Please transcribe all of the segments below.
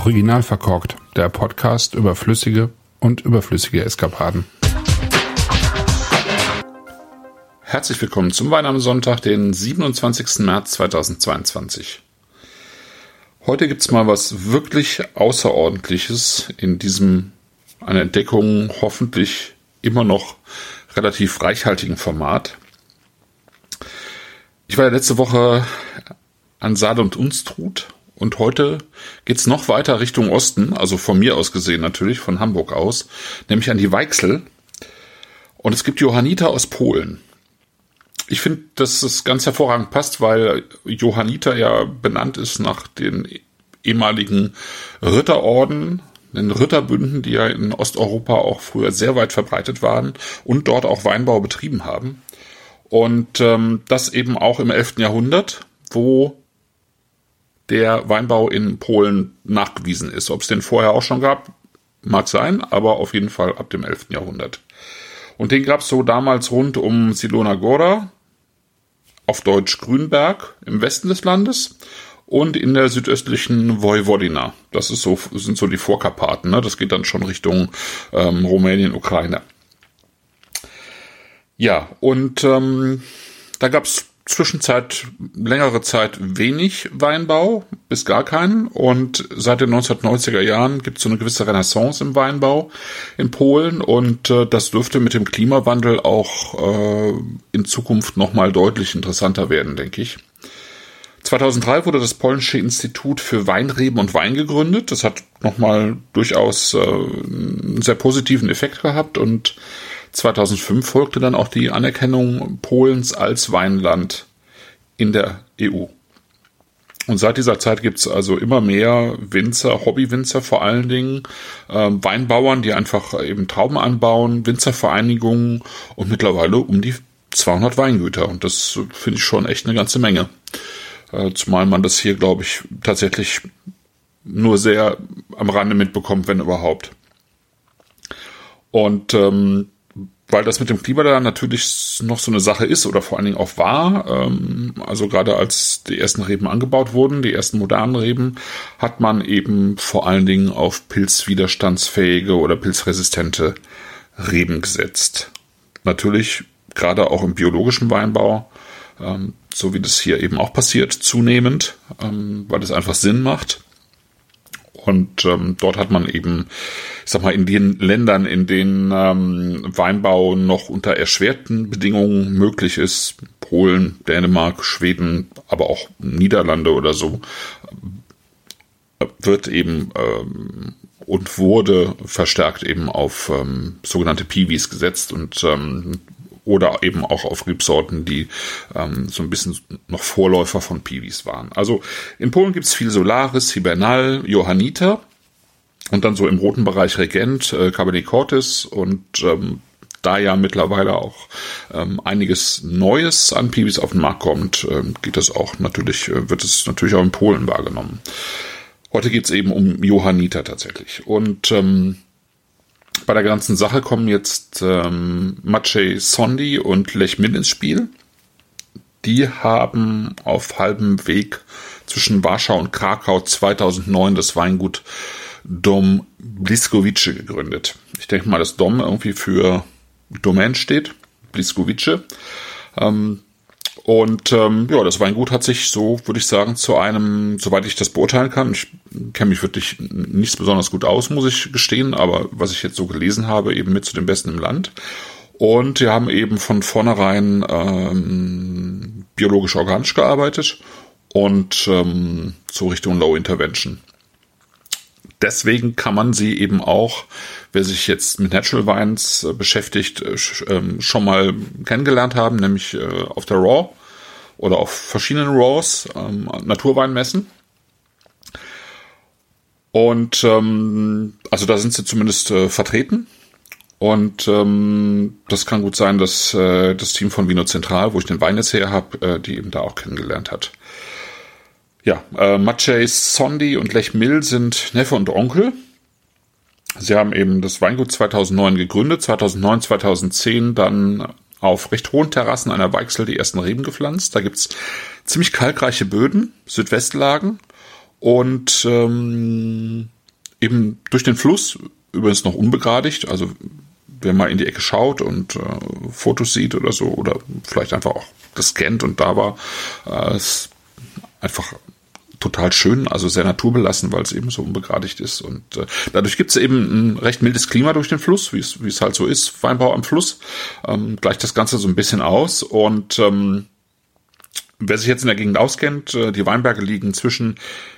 Original verkorkt, der Podcast über flüssige und überflüssige Eskapaden. Herzlich willkommen zum Wein am Sonntag, den 27. März 2022. Heute gibt's mal was wirklich Außerordentliches in diesem, eine Entdeckung hoffentlich immer noch relativ reichhaltigen Format. Ich war ja letzte Woche an Saale und Unstrut und heute geht's noch weiter Richtung Osten, also von mir aus gesehen natürlich, von Hamburg aus, nämlich an die Weichsel. Und es gibt Johanniter aus Polen. Ich finde, dass es ganz hervorragend passt, weil Johanniter ja benannt ist nach den ehemaligen Ritterorden, den Ritterbünden, die ja in Osteuropa auch früher sehr weit verbreitet waren und dort auch Weinbau betrieben haben. Und ähm, das eben auch im 11. Jahrhundert, wo der Weinbau in Polen nachgewiesen ist. Ob es den vorher auch schon gab, mag sein, aber auf jeden Fall ab dem 11. Jahrhundert. Und den gab es so damals rund um Silona Gora, auf Deutsch Grünberg, im Westen des Landes und in der südöstlichen Vojvodina. Das ist so, sind so die Vorkarpaten. Ne? Das geht dann schon Richtung ähm, Rumänien, Ukraine. Ja, und ähm, da gab's Zwischenzeit längere Zeit wenig Weinbau, bis gar keinen. Und seit den 1990er Jahren gibt es so eine gewisse Renaissance im Weinbau in Polen. Und äh, das dürfte mit dem Klimawandel auch äh, in Zukunft nochmal deutlich interessanter werden, denke ich. 2003 wurde das Polnische Institut für Weinreben und Wein gegründet. Das hat nochmal durchaus äh, einen sehr positiven Effekt gehabt und 2005 folgte dann auch die Anerkennung Polens als Weinland in der EU. Und seit dieser Zeit gibt es also immer mehr Winzer, Hobbywinzer vor allen Dingen, äh, Weinbauern, die einfach eben Trauben anbauen, Winzervereinigungen und mittlerweile um die 200 Weingüter. Und das finde ich schon echt eine ganze Menge. Äh, zumal man das hier, glaube ich, tatsächlich nur sehr am Rande mitbekommt, wenn überhaupt. Und ähm, weil das mit dem Klima da natürlich noch so eine Sache ist oder vor allen Dingen auch war. Ähm, also gerade als die ersten Reben angebaut wurden, die ersten modernen Reben, hat man eben vor allen Dingen auf pilzwiderstandsfähige oder pilzresistente Reben gesetzt. Natürlich gerade auch im biologischen Weinbau, ähm, so wie das hier eben auch passiert, zunehmend, ähm, weil es einfach Sinn macht. Und ähm, dort hat man eben, ich sag mal, in den Ländern, in denen ähm, Weinbau noch unter erschwerten Bedingungen möglich ist, Polen, Dänemark, Schweden, aber auch Niederlande oder so, wird eben ähm, und wurde verstärkt eben auf ähm, sogenannte Piwis gesetzt. Und ähm, oder eben auch auf Rebsorten, die ähm, so ein bisschen noch Vorläufer von Piwis waren. Also in Polen gibt es viel Solaris, Hibernal, Johanniter und dann so im roten Bereich Regent, äh, Cabernet Cortis und ähm, da ja mittlerweile auch ähm, einiges Neues an Piwis auf den Markt kommt, äh, geht das auch natürlich, äh, wird es natürlich auch in Polen wahrgenommen. Heute geht es eben um Johanniter tatsächlich. Und ähm, bei der ganzen Sache kommen jetzt ähm, Maciej Sondi und Lech Mill ins Spiel. Die haben auf halbem Weg zwischen Warschau und Krakau 2009 das Weingut Dom Bliskowice gegründet. Ich denke mal, dass Dom irgendwie für Domain steht, Bliskowice. Ähm, und ähm, ja, das Weingut hat sich so, würde ich sagen, zu einem, soweit ich das beurteilen kann, ich kenne mich wirklich nicht besonders gut aus, muss ich gestehen, aber was ich jetzt so gelesen habe, eben mit zu den Besten im Land. Und wir haben eben von vornherein ähm, biologisch organisch gearbeitet und ähm, so Richtung Low Intervention. Deswegen kann man sie eben auch, wer sich jetzt mit Natural Wines äh, beschäftigt, äh, ähm, schon mal kennengelernt haben, nämlich äh, auf der Raw oder auf verschiedenen Raws, ähm, Naturweinmessen. Und ähm, also da sind sie zumindest vertreten. Und ähm, das kann gut sein, dass äh, das Team von Vino Zentral, wo ich den Wein jetzt her habe, äh, die eben da auch kennengelernt hat. Ja, äh, Maciej Sondi und Lech Mill sind Neffe und Onkel. Sie haben eben das Weingut 2009 gegründet, 2009, 2010 dann auf recht hohen Terrassen einer Weichsel die ersten Reben gepflanzt. Da gibt's ziemlich kalkreiche Böden, Südwestlagen und ähm, eben durch den Fluss, übrigens noch unbegradigt, also wer mal in die Ecke schaut und äh, Fotos sieht oder so, oder vielleicht einfach auch gescannt und da war, äh, ist einfach total schön, also sehr naturbelassen, weil es eben so unbegradigt ist. Und äh, dadurch gibt es eben ein recht mildes Klima durch den Fluss, wie es halt so ist, Weinbau am Fluss. Ähm, gleicht das Ganze so ein bisschen aus. Und ähm, wer sich jetzt in der Gegend auskennt, äh, die Weinberge liegen zwischen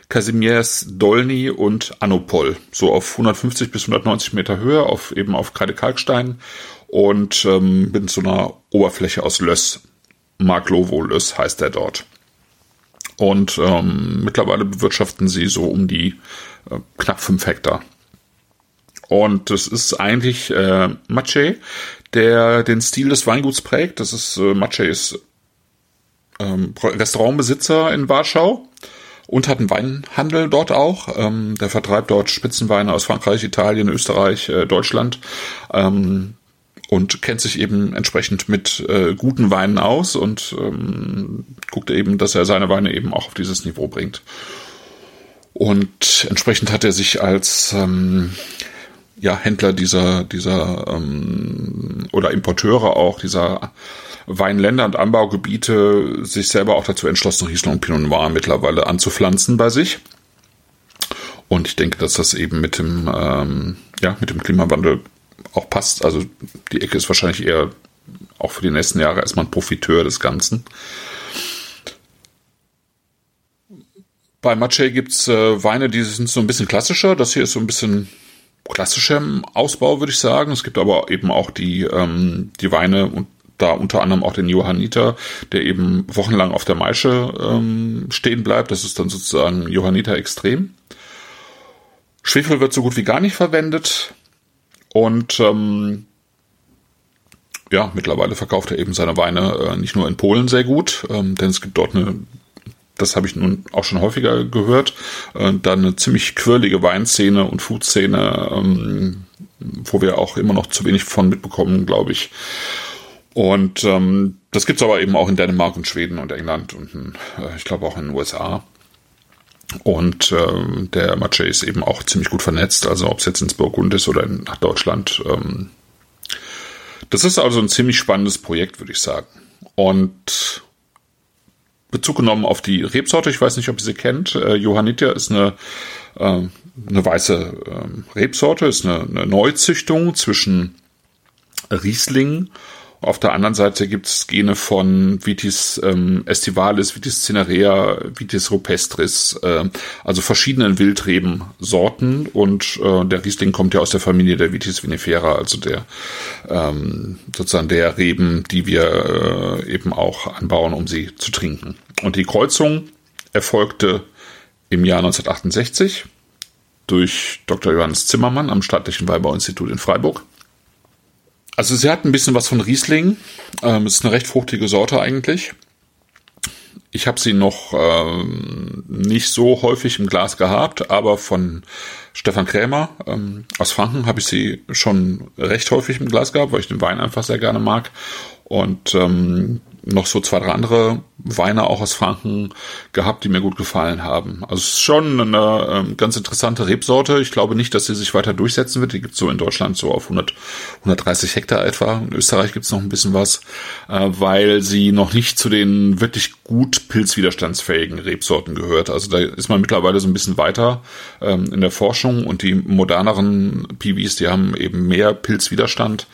Casimiers Dolny und Anopol, so auf 150 bis 190 Meter Höhe, auf eben auf Kreidekalkstein und ähm, mit so einer Oberfläche aus Löss. Mark Lovo Löss heißt er dort. Und ähm, mittlerweile bewirtschaften sie so um die äh, knapp fünf Hektar. Und das ist eigentlich äh, Mache, der den Stil des Weinguts prägt. Das ist äh, Mache ist ähm, Restaurantbesitzer in Warschau und hat einen Weinhandel dort auch. Ähm, der vertreibt dort Spitzenweine aus Frankreich, Italien, Österreich, äh, Deutschland. Ähm, und kennt sich eben entsprechend mit äh, guten Weinen aus und ähm, guckt eben, dass er seine Weine eben auch auf dieses Niveau bringt. Und entsprechend hat er sich als ähm, ja, Händler dieser, dieser ähm, oder Importeure auch dieser Weinländer und Anbaugebiete sich selber auch dazu entschlossen, Riesling und Pinot Noir mittlerweile anzupflanzen bei sich. Und ich denke, dass das eben mit dem, ähm, ja, mit dem Klimawandel auch passt. Also die Ecke ist wahrscheinlich eher auch für die nächsten Jahre erstmal ein Profiteur des Ganzen. Bei Mache gibt's äh, Weine, die sind so ein bisschen klassischer. Das hier ist so ein bisschen klassischer im Ausbau, würde ich sagen. Es gibt aber eben auch die, ähm, die Weine und da unter anderem auch den Johanniter, der eben wochenlang auf der Maische ähm, stehen bleibt. Das ist dann sozusagen Johanniter Extrem. Schwefel wird so gut wie gar nicht verwendet. Und ähm, ja, mittlerweile verkauft er eben seine Weine äh, nicht nur in Polen sehr gut, ähm, denn es gibt dort eine, das habe ich nun auch schon häufiger gehört, äh, dann eine ziemlich quirlige Weinszene und Foodszene, ähm, wo wir auch immer noch zu wenig von mitbekommen, glaube ich. Und ähm, das gibt's aber eben auch in Dänemark und Schweden und England und äh, ich glaube auch in den USA. Und äh, der Maciej ist eben auch ziemlich gut vernetzt, also ob es jetzt ins Burgund ist oder in, nach Deutschland. Ähm, das ist also ein ziemlich spannendes Projekt, würde ich sagen. Und Bezug genommen auf die Rebsorte, ich weiß nicht, ob ihr sie kennt, äh, Johanniter ist eine, äh, eine weiße äh, Rebsorte, ist eine, eine Neuzüchtung zwischen Riesling auf der anderen Seite gibt es Gene von Vitis ähm, estivalis, Vitis cinerea, Vitis rupestris, äh, also verschiedenen Wildrebensorten. Und äh, der Riesling kommt ja aus der Familie der Vitis vinifera, also der ähm, sozusagen der Reben, die wir äh, eben auch anbauen, um sie zu trinken. Und die Kreuzung erfolgte im Jahr 1968 durch Dr. Johannes Zimmermann am Staatlichen Weinbauinstitut in Freiburg. Also sie hat ein bisschen was von Riesling. Ähm, ist eine recht fruchtige Sorte eigentlich. Ich habe sie noch ähm, nicht so häufig im Glas gehabt, aber von Stefan Krämer ähm, aus Franken habe ich sie schon recht häufig im Glas gehabt, weil ich den Wein einfach sehr gerne mag. Und ähm, noch so zwei, drei andere Weine auch aus Franken gehabt, die mir gut gefallen haben. Also es ist schon eine ähm, ganz interessante Rebsorte. Ich glaube nicht, dass sie sich weiter durchsetzen wird. Die gibt es so in Deutschland so auf 100, 130 Hektar etwa. In Österreich gibt es noch ein bisschen was, äh, weil sie noch nicht zu den wirklich gut pilzwiderstandsfähigen Rebsorten gehört. Also da ist man mittlerweile so ein bisschen weiter ähm, in der Forschung und die moderneren PVs, die haben eben mehr Pilzwiderstand.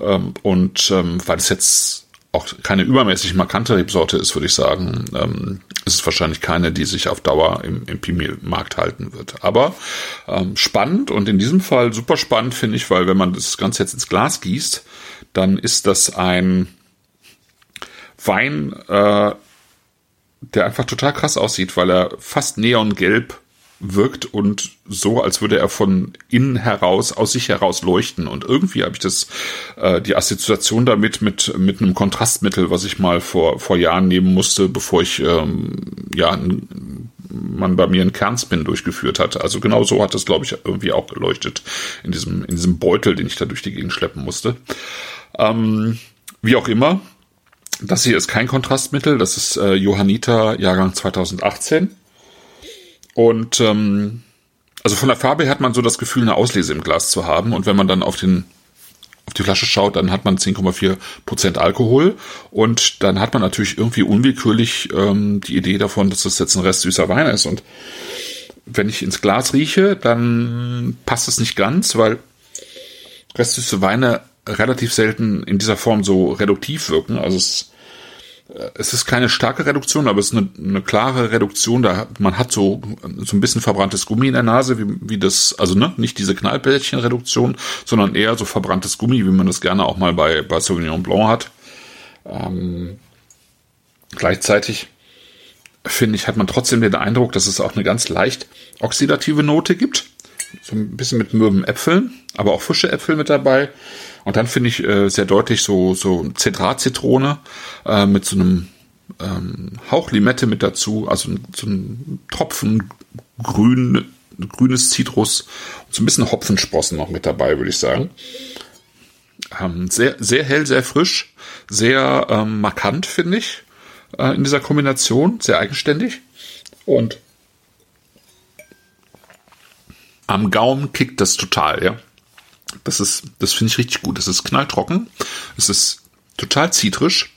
Ähm, und ähm, weil es jetzt auch keine übermäßig markante Rebsorte ist, würde ich sagen, ähm, ist es wahrscheinlich keine, die sich auf Dauer im, im Pimi-Markt halten wird. Aber ähm, spannend und in diesem Fall super spannend finde ich, weil wenn man das Ganze jetzt ins Glas gießt, dann ist das ein Wein, äh, der einfach total krass aussieht, weil er fast neongelb wirkt und so, als würde er von innen heraus, aus sich heraus leuchten. Und irgendwie habe ich das, äh, die Assoziation damit mit, mit einem Kontrastmittel, was ich mal vor, vor Jahren nehmen musste, bevor ich, ähm, ja, man bei mir einen Kernspin durchgeführt hat. Also genau so hat das, glaube ich, irgendwie auch geleuchtet in diesem, in diesem Beutel, den ich da durch die Gegend schleppen musste. Ähm, wie auch immer, das hier ist kein Kontrastmittel, das ist äh, Johanniter Jahrgang 2018 Und ähm, also von der Farbe hat man so das Gefühl, eine Auslese im Glas zu haben. Und wenn man dann auf den auf die Flasche schaut, dann hat man 10,4 Prozent Alkohol und dann hat man natürlich irgendwie unwillkürlich ähm, die Idee davon, dass das jetzt ein Rest süßer Wein ist. Und wenn ich ins Glas rieche, dann passt es nicht ganz, weil restsüße Weine relativ selten in dieser Form so reduktiv wirken. Also es es ist keine starke Reduktion, aber es ist eine, eine klare Reduktion. Da man hat so so ein bisschen verbranntes Gummi in der Nase, wie, wie das, also ne, nicht diese Knallbällchen-Reduktion, sondern eher so verbranntes Gummi, wie man das gerne auch mal bei bei Sauvignon Blanc hat. Ähm, gleichzeitig finde ich, hat man trotzdem den Eindruck, dass es auch eine ganz leicht oxidative Note gibt. So ein bisschen mit mürben Äpfeln, aber auch frische Äpfel mit dabei. Und dann finde ich äh, sehr deutlich so, so Zedrat-Zitrone äh, mit so einem ähm, Hauch Limette mit dazu, also so ein Tropfen grün, grünes Zitrus und so ein bisschen Hopfensprossen noch mit dabei, würde ich sagen. Ähm, sehr, sehr hell, sehr frisch, sehr ähm, markant, finde ich, äh, in dieser Kombination, sehr eigenständig. Und am Gaumen kickt das total, ja. Das ist, das finde ich richtig gut. Das ist knalltrocken. Es ist total zitrisch.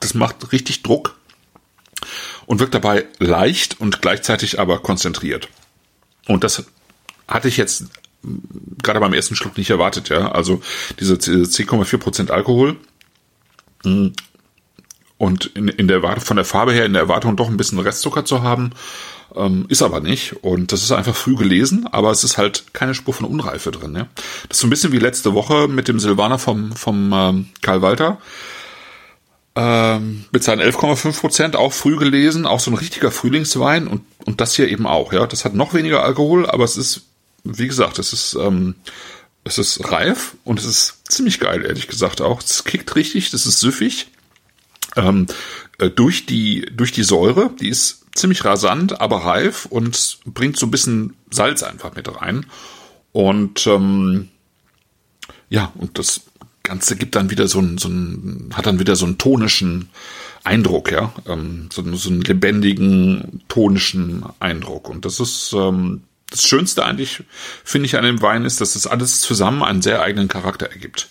Das macht richtig Druck und wirkt dabei leicht und gleichzeitig aber konzentriert. Und das hatte ich jetzt gerade beim ersten Schluck nicht erwartet, ja. Also diese 10,4% Alkohol hm, und in, in der von der Farbe her in der Erwartung doch ein bisschen Restzucker zu haben, ähm, ist aber nicht. Und das ist einfach früh gelesen, aber es ist halt keine Spur von Unreife drin. Ja? Das ist so ein bisschen wie letzte Woche mit dem Silvaner vom, vom ähm, Karl Walter. Ähm, mit seinen 11,5 Prozent auch früh gelesen, auch so ein richtiger Frühlingswein und, und das hier eben auch, ja. Das hat noch weniger Alkohol, aber es ist, wie gesagt, es ist, ähm, es ist reif und es ist ziemlich geil, ehrlich gesagt auch. Es kickt richtig, das ist süffig. Ähm, äh, durch die, durch die Säure, die ist ziemlich rasant, aber reif und bringt so ein bisschen Salz einfach mit rein. Und ähm, ja, und das Ganze gibt dann wieder so ein, so ein hat dann wieder so einen tonischen Eindruck, ja, ähm, so, so einen lebendigen, tonischen Eindruck. Und das ist ähm, das Schönste eigentlich, finde ich, an dem Wein ist, dass das alles zusammen einen sehr eigenen Charakter ergibt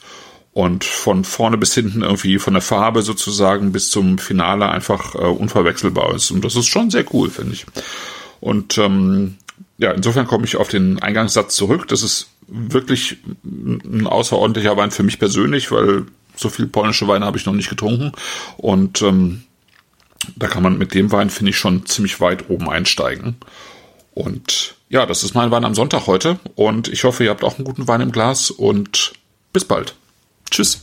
und von vorne bis hinten irgendwie von der Farbe sozusagen bis zum Finale einfach äh, unverwechselbar ist. Und das ist schon sehr cool, finde ich. Und ähm, ja, insofern komme ich auf den Eingangssatz zurück. Das ist wirklich ein außerordentlicher Wein für mich persönlich, weil so viel polnische Weine habe ich noch nicht getrunken. Und ähm, da kann man mit dem Wein, finde ich, schon ziemlich weit oben einsteigen. Und ja, das ist mein Wein am Sonntag heute. Und ich hoffe, ihr habt auch einen guten Wein im Glas und bis bald. Tschüss.